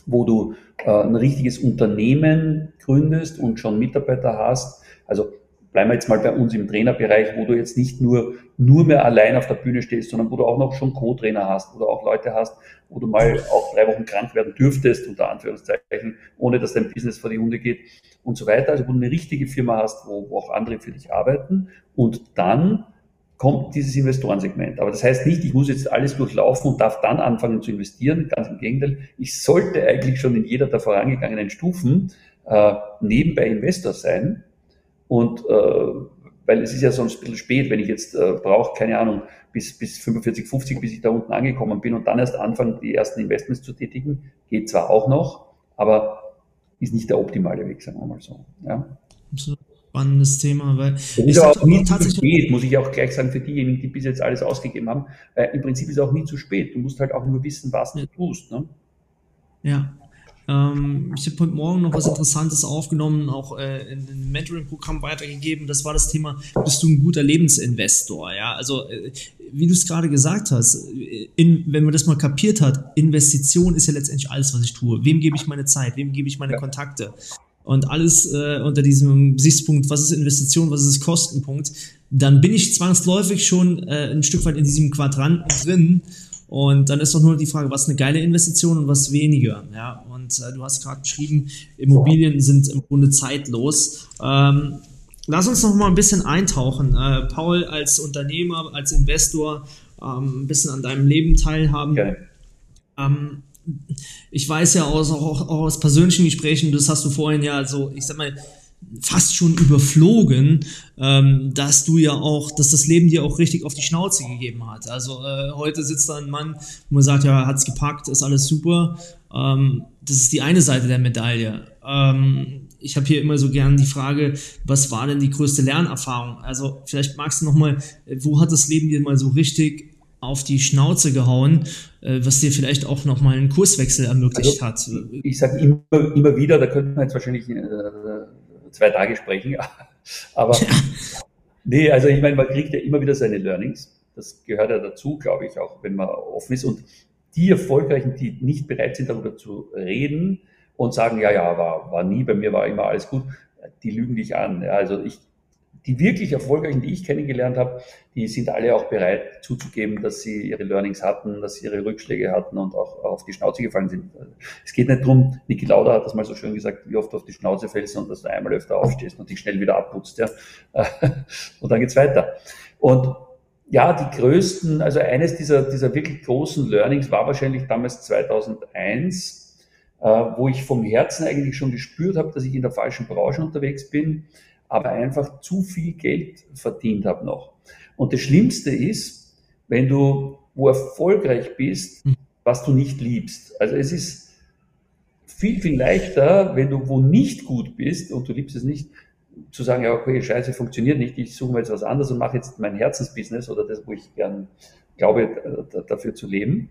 wo du äh, ein richtiges Unternehmen gründest und schon Mitarbeiter hast. Also bleiben wir jetzt mal bei uns im Trainerbereich, wo du jetzt nicht nur, nur mehr allein auf der Bühne stehst, sondern wo du auch noch schon Co-Trainer hast, wo du auch Leute hast, wo du mal auch drei Wochen krank werden dürftest, unter Anführungszeichen, ohne dass dein Business vor die Hunde geht und so weiter. Also wo du eine richtige Firma hast, wo, wo auch andere für dich arbeiten und dann kommt dieses Investorensegment. Aber das heißt nicht, ich muss jetzt alles durchlaufen und darf dann anfangen zu investieren. Ganz im Gegenteil, ich sollte eigentlich schon in jeder der vorangegangenen Stufen äh, nebenbei Investor sein, und äh, weil es ist ja sonst ein bisschen spät, wenn ich jetzt äh, brauche, keine Ahnung, bis, bis 45, 50, bis ich da unten angekommen bin und dann erst anfangen, die ersten Investments zu tätigen. Geht zwar auch noch, aber ist nicht der optimale Weg, sagen wir mal so. Ja. Spannendes Thema, weil es ist auch nie zu spät, muss ich auch gleich sagen, für diejenigen, die bis jetzt alles ausgegeben haben. Äh, Im Prinzip ist es auch nie zu spät. Du musst halt auch nur wissen, was du tust. Ne? Ja, ähm, ich habe heute Morgen noch was Interessantes aufgenommen, auch äh, in ein Mentoring-Programm weitergegeben. Das war das Thema, bist du ein guter Lebensinvestor? Ja, also äh, wie du es gerade gesagt hast, in, wenn man das mal kapiert hat, Investition ist ja letztendlich alles, was ich tue. Wem gebe ich meine Zeit? Wem gebe ich meine ja. Kontakte? Und alles äh, unter diesem Gesichtspunkt, was ist Investition, was ist Kostenpunkt, dann bin ich zwangsläufig schon äh, ein Stück weit in diesem Quadranten drin und dann ist doch nur die Frage, was eine geile Investition und was weniger. Ja, und äh, du hast gerade beschrieben, Immobilien sind im Grunde zeitlos. Ähm, lass uns noch mal ein bisschen eintauchen. Äh, Paul, als Unternehmer, als Investor, ähm, ein bisschen an deinem Leben teilhaben. Okay. Ähm, ich weiß ja aus, auch, auch aus persönlichen Gesprächen, das hast du vorhin ja so, ich sag mal, fast schon überflogen, ähm, dass du ja auch, dass das Leben dir auch richtig auf die Schnauze gegeben hat. Also äh, heute sitzt da ein Mann, wo man sagt, ja, hat's gepackt, ist alles super. Ähm, das ist die eine Seite der Medaille. Ähm, ich habe hier immer so gern die Frage, was war denn die größte Lernerfahrung? Also vielleicht magst du noch mal, wo hat das Leben dir mal so richtig auf die Schnauze gehauen, äh, was dir vielleicht auch noch mal einen Kurswechsel ermöglicht also, hat? Ich sage immer, immer wieder, da könnte man jetzt wahrscheinlich äh, zwei Tage sprechen. Aber Nee, also ich meine, man kriegt ja immer wieder seine Learnings. Das gehört ja dazu, glaube ich, auch wenn man offen ist. Und die Erfolgreichen, die nicht bereit sind, darüber zu reden und sagen, ja, ja, war, war nie, bei mir war immer alles gut, die lügen dich an. Ja, also ich, die wirklich Erfolgreichen, die ich kennengelernt habe, die sind alle auch bereit zuzugeben, dass sie ihre Learnings hatten, dass sie ihre Rückschläge hatten und auch auf die Schnauze gefallen sind. Es geht nicht darum, Niki Lauda hat das mal so schön gesagt, wie oft du auf die Schnauze fällst und dass du einmal öfter aufstehst und dich schnell wieder abputzt. Ja. Und dann geht's weiter. Und ja, die größten, also eines dieser, dieser wirklich großen Learnings war wahrscheinlich damals 2001, äh, wo ich vom Herzen eigentlich schon gespürt habe, dass ich in der falschen Branche unterwegs bin aber einfach zu viel Geld verdient habe noch. Und das Schlimmste ist, wenn du wo erfolgreich bist, hm. was du nicht liebst. Also es ist viel, viel leichter, wenn du wo nicht gut bist und du liebst es nicht, zu sagen, ja, okay, scheiße, funktioniert nicht, ich suche mir jetzt was anderes und mache jetzt mein Herzensbusiness oder das, wo ich gern glaube, dafür zu leben.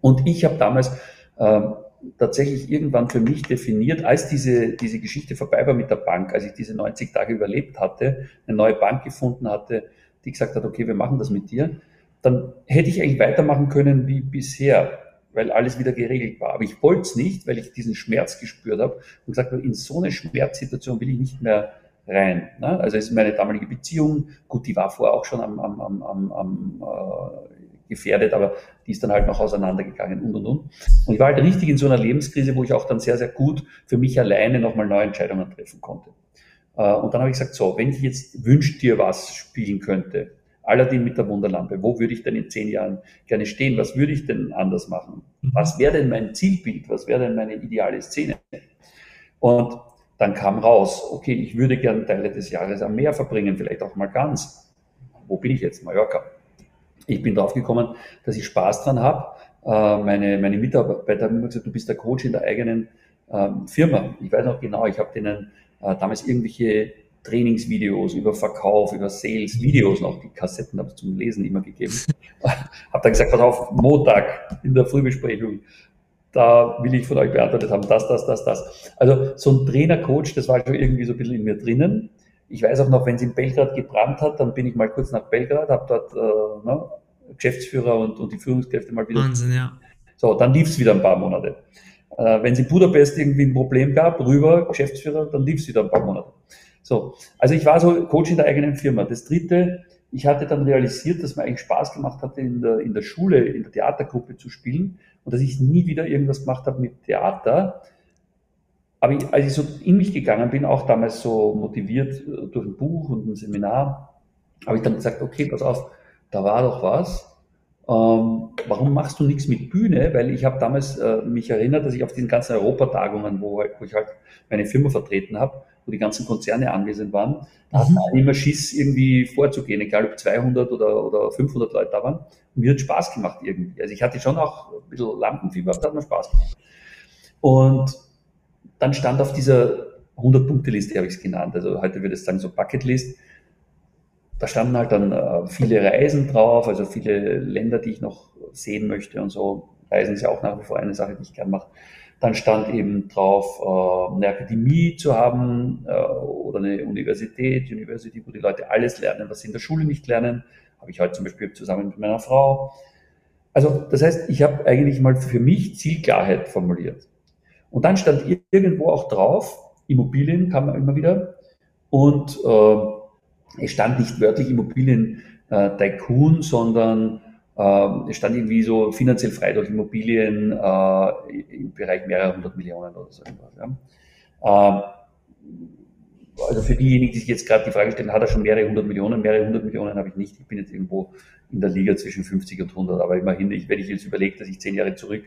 Und ich habe damals ähm, tatsächlich irgendwann für mich definiert, als diese, diese Geschichte vorbei war mit der Bank, als ich diese 90 Tage überlebt hatte, eine neue Bank gefunden hatte, die gesagt hat, okay, wir machen das mit dir, dann hätte ich eigentlich weitermachen können wie bisher, weil alles wieder geregelt war. Aber ich wollte es nicht, weil ich diesen Schmerz gespürt habe und gesagt habe, in so eine Schmerzsituation will ich nicht mehr rein. Ne? Also es ist meine damalige Beziehung, gut, die war vorher auch schon am, am, am, am, am äh, gefährdet, aber die ist dann halt noch auseinandergegangen und und und. Und ich war halt richtig in so einer Lebenskrise, wo ich auch dann sehr, sehr gut für mich alleine nochmal neue Entscheidungen treffen konnte. Äh, und dann habe ich gesagt, so, wenn ich jetzt wünscht dir was spielen könnte, Aladdin mit der Wunderlampe, wo würde ich denn in zehn Jahren gerne stehen? Was würde ich denn anders machen? Mhm. Was wäre denn mein Zielbild? Was wäre denn meine ideale Szene? Und dann kam raus, okay, ich würde gerne Teile des Jahres am Meer verbringen, vielleicht auch mal ganz. Wo bin ich jetzt? Mallorca. Ich bin draufgekommen, dass ich Spaß dran habe. Äh, meine, meine Mitarbeiter haben immer gesagt, du bist der Coach in der eigenen ähm, Firma. Ich weiß noch genau, ich habe denen äh, damals irgendwelche Trainingsvideos über Verkauf, über Sales, Videos noch, die Kassetten habe ich zum Lesen immer gegeben. habe dann gesagt, pass auf, Montag in der Frühbesprechung, da will ich von euch beantwortet haben, das, das, das, das. Also so ein Trainer-Coach, das war schon irgendwie so ein bisschen in mir drinnen. Ich weiß auch noch, wenn es in Belgrad gebrannt hat, dann bin ich mal kurz nach Belgrad, habe dort äh, ne, Geschäftsführer und, und die Führungskräfte mal wieder. Wahnsinn, ja. So, dann lief es wieder ein paar Monate. Äh, wenn es in Budapest irgendwie ein Problem gab, rüber, Geschäftsführer, dann lief es wieder ein paar Monate. So, also ich war so Coach in der eigenen Firma. Das dritte, ich hatte dann realisiert, dass mir eigentlich Spaß gemacht hatte, in der, in der Schule, in der Theatergruppe zu spielen und dass ich nie wieder irgendwas gemacht habe mit Theater, aber ich, als ich so in mich gegangen bin, auch damals so motiviert äh, durch ein Buch und ein Seminar, habe ich dann gesagt, okay, pass auf, da war doch was. Ähm, warum machst du nichts mit Bühne? Weil ich habe damals äh, mich erinnert, dass ich auf diesen ganzen Europatagungen, wo, halt, wo ich halt meine Firma vertreten habe, wo die ganzen Konzerne anwesend waren, da mhm. hatten immer Schiss, irgendwie vorzugehen, egal ob 200 oder, oder 500 Leute da waren. Und mir hat Spaß gemacht irgendwie. Also ich hatte schon auch ein bisschen Lampenfieber, aber da hat mir Spaß gemacht. Und dann stand auf dieser 100-Punkte-Liste, habe ich es genannt, also heute würde ich sagen so Bucketlist, da standen halt dann äh, viele Reisen drauf, also viele Länder, die ich noch sehen möchte und so. Reisen ist ja auch nach wie vor eine Sache, die ich gern mache. Dann stand eben drauf, äh, eine Akademie zu haben äh, oder eine Universität, University, wo die Leute alles lernen, was sie in der Schule nicht lernen. Habe ich heute zum Beispiel zusammen mit meiner Frau. Also das heißt, ich habe eigentlich mal für mich Zielklarheit formuliert. Und dann stand irgendwo auch drauf, Immobilien kam immer wieder. Und äh, es stand nicht wörtlich Immobilien äh, Tycoon, sondern äh, es stand irgendwie so finanziell frei durch Immobilien äh, im Bereich mehrerer hundert Millionen oder so irgendwas. Ja. Äh, also für diejenigen, die sich jetzt gerade die Frage stellen, hat er schon mehrere hundert Millionen? Mehrere hundert Millionen habe ich nicht. Ich bin jetzt irgendwo in der Liga zwischen 50 und 100. Aber immerhin, ich, wenn ich jetzt überlege, dass ich zehn Jahre zurück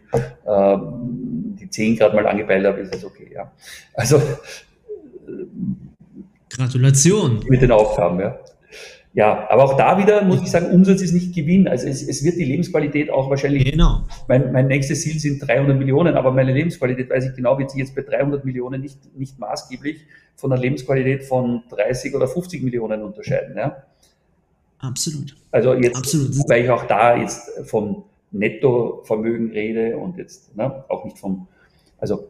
ähm, die zehn gerade mal angepeilt habe, ist das okay. Ja. Also Gratulation. Mit den Aufgaben, ja. Ja, aber auch da wieder muss ich sagen, Umsatz ist nicht Gewinn. Also es, es wird die Lebensqualität auch wahrscheinlich. Genau. Mein, mein nächstes Ziel sind 300 Millionen, aber meine Lebensqualität, weiß ich genau, wird sich jetzt bei 300 Millionen nicht, nicht maßgeblich von der Lebensqualität von 30 oder 50 Millionen unterscheiden. Ja? Absolut. Also jetzt, Absolut. weil ich auch da jetzt vom Nettovermögen rede und jetzt ne, auch nicht vom, also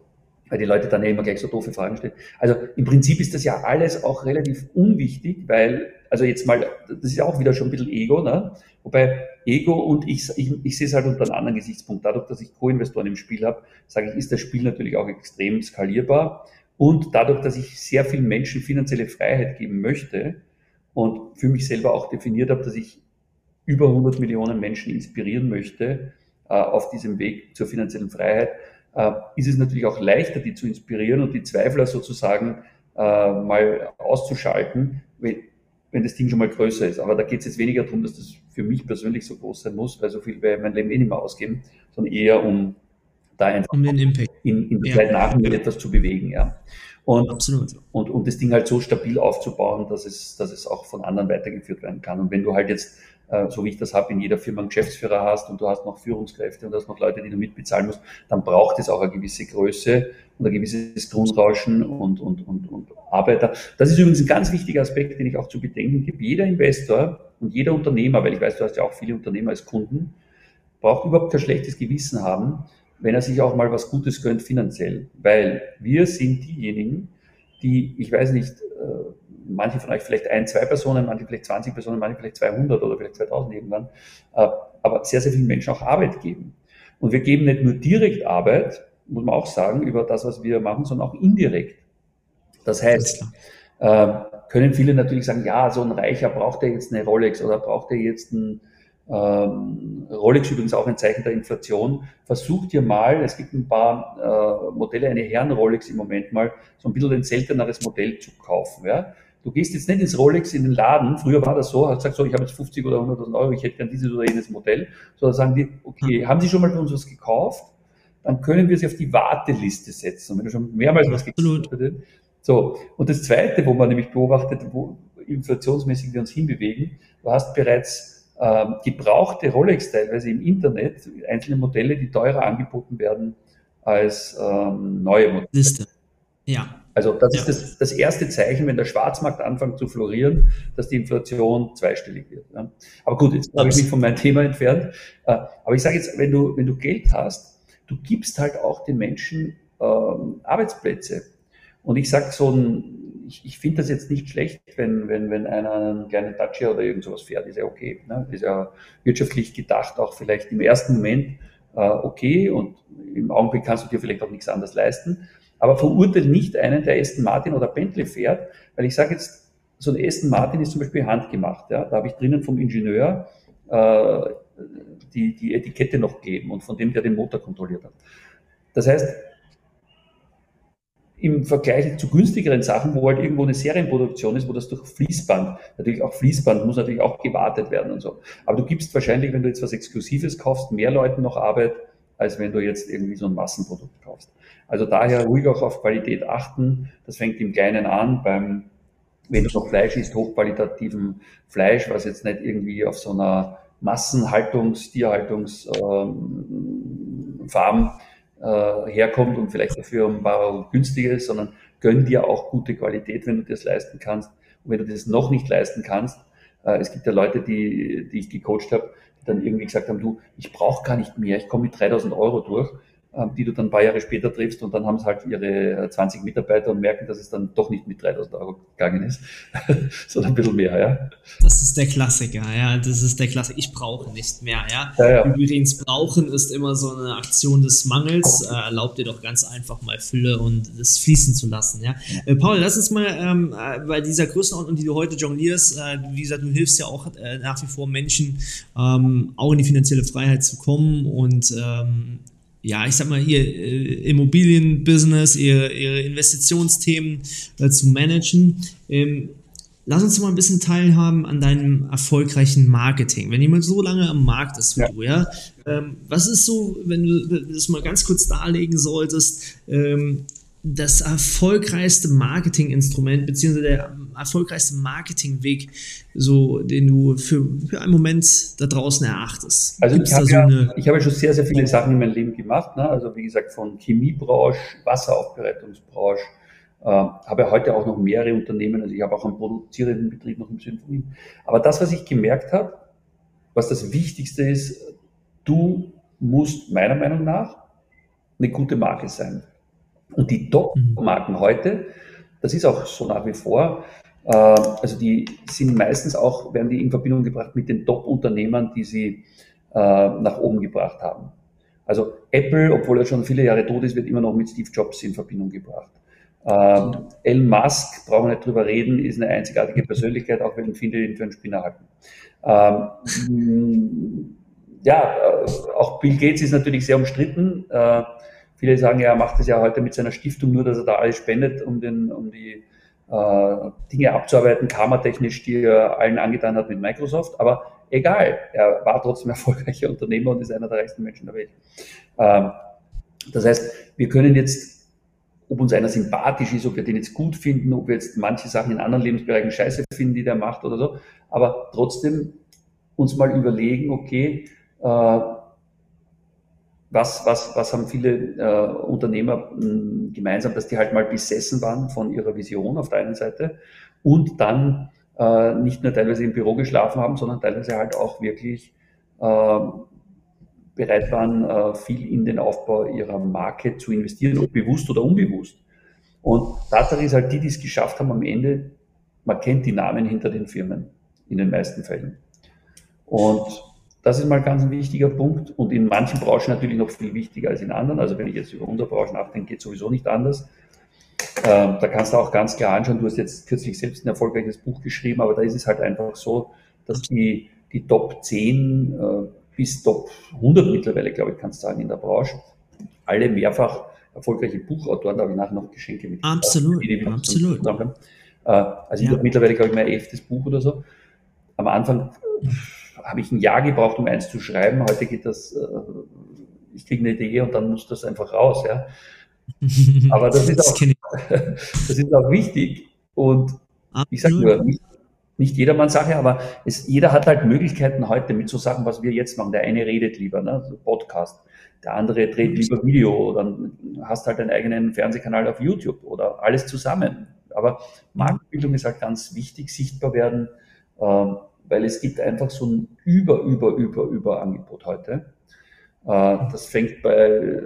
weil die Leute dann ja immer gleich so doofe Fragen stellen. Also im Prinzip ist das ja alles auch relativ unwichtig, weil, also jetzt mal, das ist auch wieder schon ein bisschen Ego, ne? Wobei Ego und ich, ich, ich sehe es halt unter einem anderen Gesichtspunkt. Dadurch, dass ich Co-Investoren im Spiel habe, sage ich, ist das Spiel natürlich auch extrem skalierbar. Und dadurch, dass ich sehr vielen Menschen finanzielle Freiheit geben möchte und für mich selber auch definiert habe, dass ich über 100 Millionen Menschen inspirieren möchte äh, auf diesem Weg zur finanziellen Freiheit, äh, ist es natürlich auch leichter, die zu inspirieren und die Zweifler sozusagen äh, mal auszuschalten, wenn, wenn das Ding schon mal größer ist. Aber da geht es jetzt weniger darum, dass das für mich persönlich so groß sein muss, weil so viel werde ich mein Leben eh nicht mehr ausgeben, sondern eher um da einfach um den Impact. in, in der ja. Zeit nach mir etwas zu bewegen. Ja. Und, Absolut. Und, und das Ding halt so stabil aufzubauen, dass es, dass es auch von anderen weitergeführt werden kann. Und wenn du halt jetzt äh, so wie ich das habe, in jeder Firma einen Geschäftsführer hast und du hast noch Führungskräfte und du hast noch Leute, die du mitbezahlen musst, dann braucht es auch eine gewisse Größe und ein gewisses Grundrauschen und, und, und, und Arbeiter. Das ist übrigens ein ganz wichtiger Aspekt, den ich auch zu bedenken gebe. Jeder Investor und jeder Unternehmer, weil ich weiß, du hast ja auch viele Unternehmer als Kunden, braucht überhaupt kein schlechtes Gewissen haben, wenn er sich auch mal was Gutes gönnt finanziell. Weil wir sind diejenigen, die, ich weiß nicht, äh, manche von euch vielleicht ein, zwei Personen, manche vielleicht 20 Personen, manche vielleicht 200 oder vielleicht 2000 irgendwann, äh, aber sehr, sehr vielen Menschen auch Arbeit geben. Und wir geben nicht nur direkt Arbeit, muss man auch sagen, über das, was wir machen, sondern auch indirekt. Das heißt, äh, können viele natürlich sagen, ja, so ein Reicher braucht er jetzt eine Rolex oder braucht er jetzt ein ähm, Rolex übrigens auch ein Zeichen der Inflation. Versucht ihr mal, es gibt ein paar äh, Modelle, eine Herren-Rolex im Moment mal, so ein bisschen ein selteneres Modell zu kaufen. Ja? Du gehst jetzt nicht ins Rolex in den Laden, früher war das so, hast gesagt, so, ich habe jetzt 50 oder 100.000 Euro, ich hätte gern dieses oder jenes Modell, sondern sagen die, okay, haben Sie schon mal bei uns was gekauft? Dann können wir Sie auf die Warteliste setzen. Und wenn du schon mehrmals was gekauft hast, so. Und das Zweite, wo man nämlich beobachtet, wo inflationsmäßig wir uns hinbewegen, du hast bereits ähm, gebrauchte Rolex teilweise im Internet, einzelne Modelle, die teurer angeboten werden als ähm, neue Modelle. Liste. Ja. Also das ja. ist das, das erste Zeichen, wenn der Schwarzmarkt anfängt zu florieren, dass die Inflation zweistellig wird. Ja. Aber gut, jetzt habe ich mich von meinem Thema entfernt. Äh, aber ich sage jetzt, wenn du, wenn du Geld hast, du gibst halt auch den Menschen ähm, Arbeitsplätze. Und ich sage so ein, ich, ich finde das jetzt nicht schlecht, wenn, wenn, wenn einer einen kleinen Dacia oder irgend sowas fährt, ist ja okay. Ne? Ist ja wirtschaftlich gedacht auch vielleicht im ersten Moment äh, okay und im Augenblick kannst du dir vielleicht auch nichts anderes leisten. Aber verurteilt nicht einen, der Aston Martin oder Bentley fährt, weil ich sage jetzt, so ein Aston Martin ist zum Beispiel handgemacht. Ja? Da habe ich drinnen vom Ingenieur äh, die, die Etikette noch gegeben und von dem, der den Motor kontrolliert hat. Das heißt, im Vergleich zu günstigeren Sachen, wo halt irgendwo eine Serienproduktion ist, wo das durch Fließband, natürlich auch Fließband muss natürlich auch gewartet werden und so. Aber du gibst wahrscheinlich, wenn du jetzt was Exklusives kaufst, mehr Leuten noch Arbeit, als wenn du jetzt irgendwie so ein Massenprodukt kaufst. Also daher ruhig auch auf Qualität achten. Das fängt im Kleinen an beim, wenn du noch Fleisch isst, hochqualitativen Fleisch, was jetzt nicht irgendwie auf so einer Massenhaltungs-, Tierhaltungsfarm äh, herkommt und vielleicht dafür ein paar Euro günstiger ist, sondern gönn dir auch gute Qualität, wenn du das leisten kannst. Und wenn du das noch nicht leisten kannst, äh, es gibt ja Leute, die, die ich gecoacht habe, die dann irgendwie gesagt haben, du, ich brauche gar nicht mehr, ich komme mit 3000 Euro durch. Ähm, die du dann ein paar Jahre später triffst und dann haben sie halt ihre 20 äh, Mitarbeiter und merken, dass es dann doch nicht mit 3000 Euro gegangen ist, sondern ein bisschen mehr, ja. Das ist der Klassiker, ja, das ist der Klassiker. Ich brauche nicht mehr, ja. ja, ja. Übrigens, brauchen ist immer so eine Aktion des Mangels. Äh, erlaubt dir doch ganz einfach mal Fülle und es fließen zu lassen, ja. Äh, Paul, lass uns mal ähm, äh, bei dieser Größenordnung, die du heute jonglierst, äh, wie gesagt, du hilfst ja auch äh, nach wie vor Menschen, ähm, auch in die finanzielle Freiheit zu kommen und ähm, ja, ich sag mal, ihr äh, Immobilienbusiness, ihr, ihre Investitionsthemen äh, zu managen. Ähm, lass uns mal ein bisschen teilhaben an deinem erfolgreichen Marketing. Wenn jemand so lange am Markt ist wie ja. du, ja, ähm, was ist so, wenn du das mal ganz kurz darlegen solltest, ähm, das erfolgreichste Marketinginstrument beziehungsweise der erfolgreichste Marketingweg, so den du für, für einen Moment da draußen erachtest? Also ich habe, so ja, ich habe schon sehr, sehr viele Sachen in meinem Leben gemacht. Ne? Also wie gesagt, von Chemiebranche, Wasseraufbereitungsbranche, äh, habe ja heute auch noch mehrere Unternehmen. Also ich habe auch einen produzierenden Betrieb noch im ihm. Aber das, was ich gemerkt habe, was das Wichtigste ist, du musst meiner Meinung nach eine gute Marke sein. Und die Top-Marken heute, das ist auch so nach wie vor, äh, also die sind meistens auch, werden die in Verbindung gebracht mit den Top-Unternehmern, die sie äh, nach oben gebracht haben. Also Apple, obwohl er schon viele Jahre tot ist, wird immer noch mit Steve Jobs in Verbindung gebracht. Ähm, Elon Musk, brauchen wir nicht drüber reden, ist eine einzigartige Persönlichkeit, auch wenn viele ihn für einen Spinner halten. Ähm, ja, äh, auch Bill Gates ist natürlich sehr umstritten. Äh, viele sagen ja, er macht es ja heute mit seiner Stiftung nur, dass er da alles spendet, um, den, um die äh, Dinge abzuarbeiten, karmatechnisch, die er allen angetan hat mit Microsoft. Aber egal, er war trotzdem erfolgreicher Unternehmer und ist einer der reichsten Menschen der Welt. Ähm, das heißt, wir können jetzt, ob uns einer sympathisch ist, ob wir den jetzt gut finden, ob wir jetzt manche Sachen in anderen Lebensbereichen scheiße finden, die der macht oder so, aber trotzdem uns mal überlegen, okay, äh, was, was, was haben viele äh, Unternehmer mh, hm, gemeinsam, dass die halt mal besessen waren von ihrer Vision auf der einen Seite und dann äh, nicht nur teilweise im Büro geschlafen haben, sondern teilweise halt auch wirklich äh, bereit waren, äh, viel in den Aufbau ihrer Marke zu investieren, ob bewusst oder unbewusst. Und Tatsache ist halt, die, die es geschafft haben am Ende, man kennt die Namen hinter den Firmen in den meisten Fällen. Und das ist mal ganz ein wichtiger Punkt und in manchen Branchen natürlich noch viel wichtiger als in anderen. Also wenn ich jetzt über unsere Branche nachdenke, geht sowieso nicht anders. Ähm, da kannst du auch ganz klar anschauen, du hast jetzt kürzlich selbst ein erfolgreiches Buch geschrieben, aber da ist es halt einfach so, dass die, die Top 10 äh, bis Top 100 mittlerweile, glaube ich, kannst du sagen, in der Branche, alle mehrfach erfolgreiche Buchautoren, da habe ich nachher noch Geschenke mit. Absolut, die absolut. Äh, also ich ja. habe mittlerweile, glaube ich, mein elftes Buch oder so. Am Anfang habe ich ein Jahr gebraucht, um eins zu schreiben. Heute geht das, äh, ich kriege eine Idee und dann muss das einfach raus. Ja. Aber das ist, auch, das ist auch wichtig. Und ich sage nur, nicht, nicht jedermanns Sache, aber es, jeder hat halt Möglichkeiten heute mit so Sachen, was wir jetzt machen. Der eine redet lieber, ne, Podcast. Der andere dreht lieber Video. Dann hast halt einen eigenen Fernsehkanal auf YouTube oder alles zusammen. Aber Marktbildung ist halt ganz wichtig, sichtbar werden. Ähm, weil es gibt einfach so ein über, über, über, über Angebot heute. Äh, das fängt bei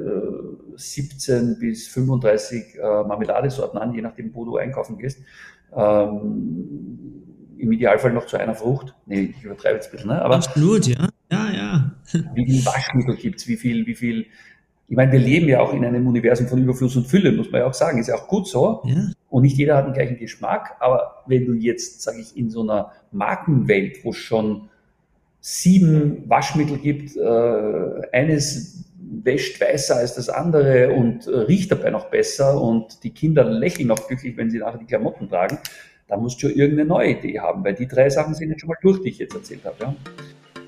17 äh, bis 35 äh, Marmeladesorten an, je nachdem, wo du einkaufen gehst. Ähm, Im Idealfall noch zu einer Frucht. Nee, ich übertreibe jetzt ein bisschen, ne? Aber Absolut, ja. Ja, ja. Wie viel Waschmittel gibt's? Wie viel, wie viel ich meine, wir leben ja auch in einem Universum von Überfluss und Fülle, muss man ja auch sagen. Ist ja auch gut so. Ja. Und nicht jeder hat den gleichen Geschmack. Aber wenn du jetzt, sage ich, in so einer Markenwelt, wo schon sieben Waschmittel gibt, äh, eines wäscht weißer als das andere und äh, riecht dabei noch besser und die Kinder lächeln noch glücklich, wenn sie nachher die Klamotten tragen, da musst du irgendeine neue Idee haben, weil die drei Sachen sind jetzt schon mal durch, die ich jetzt erzählt habe. Ja.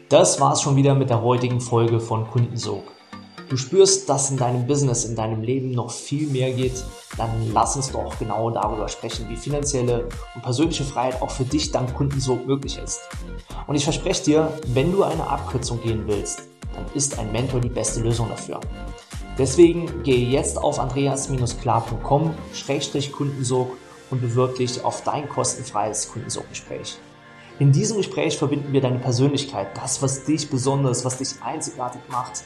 Das war's schon wieder mit der heutigen Folge von Kundensog du spürst, dass in deinem Business, in deinem Leben noch viel mehr geht, dann lass uns doch genau darüber sprechen, wie finanzielle und persönliche Freiheit auch für dich dank Kundensog möglich ist. Und ich verspreche dir, wenn du eine Abkürzung gehen willst, dann ist ein Mentor die beste Lösung dafür. Deswegen gehe jetzt auf andreas-klar.com-kundensog und bewirb dich auf dein kostenfreies Kundensoggespräch. In diesem Gespräch verbinden wir deine Persönlichkeit, das, was dich besonders, was dich einzigartig macht,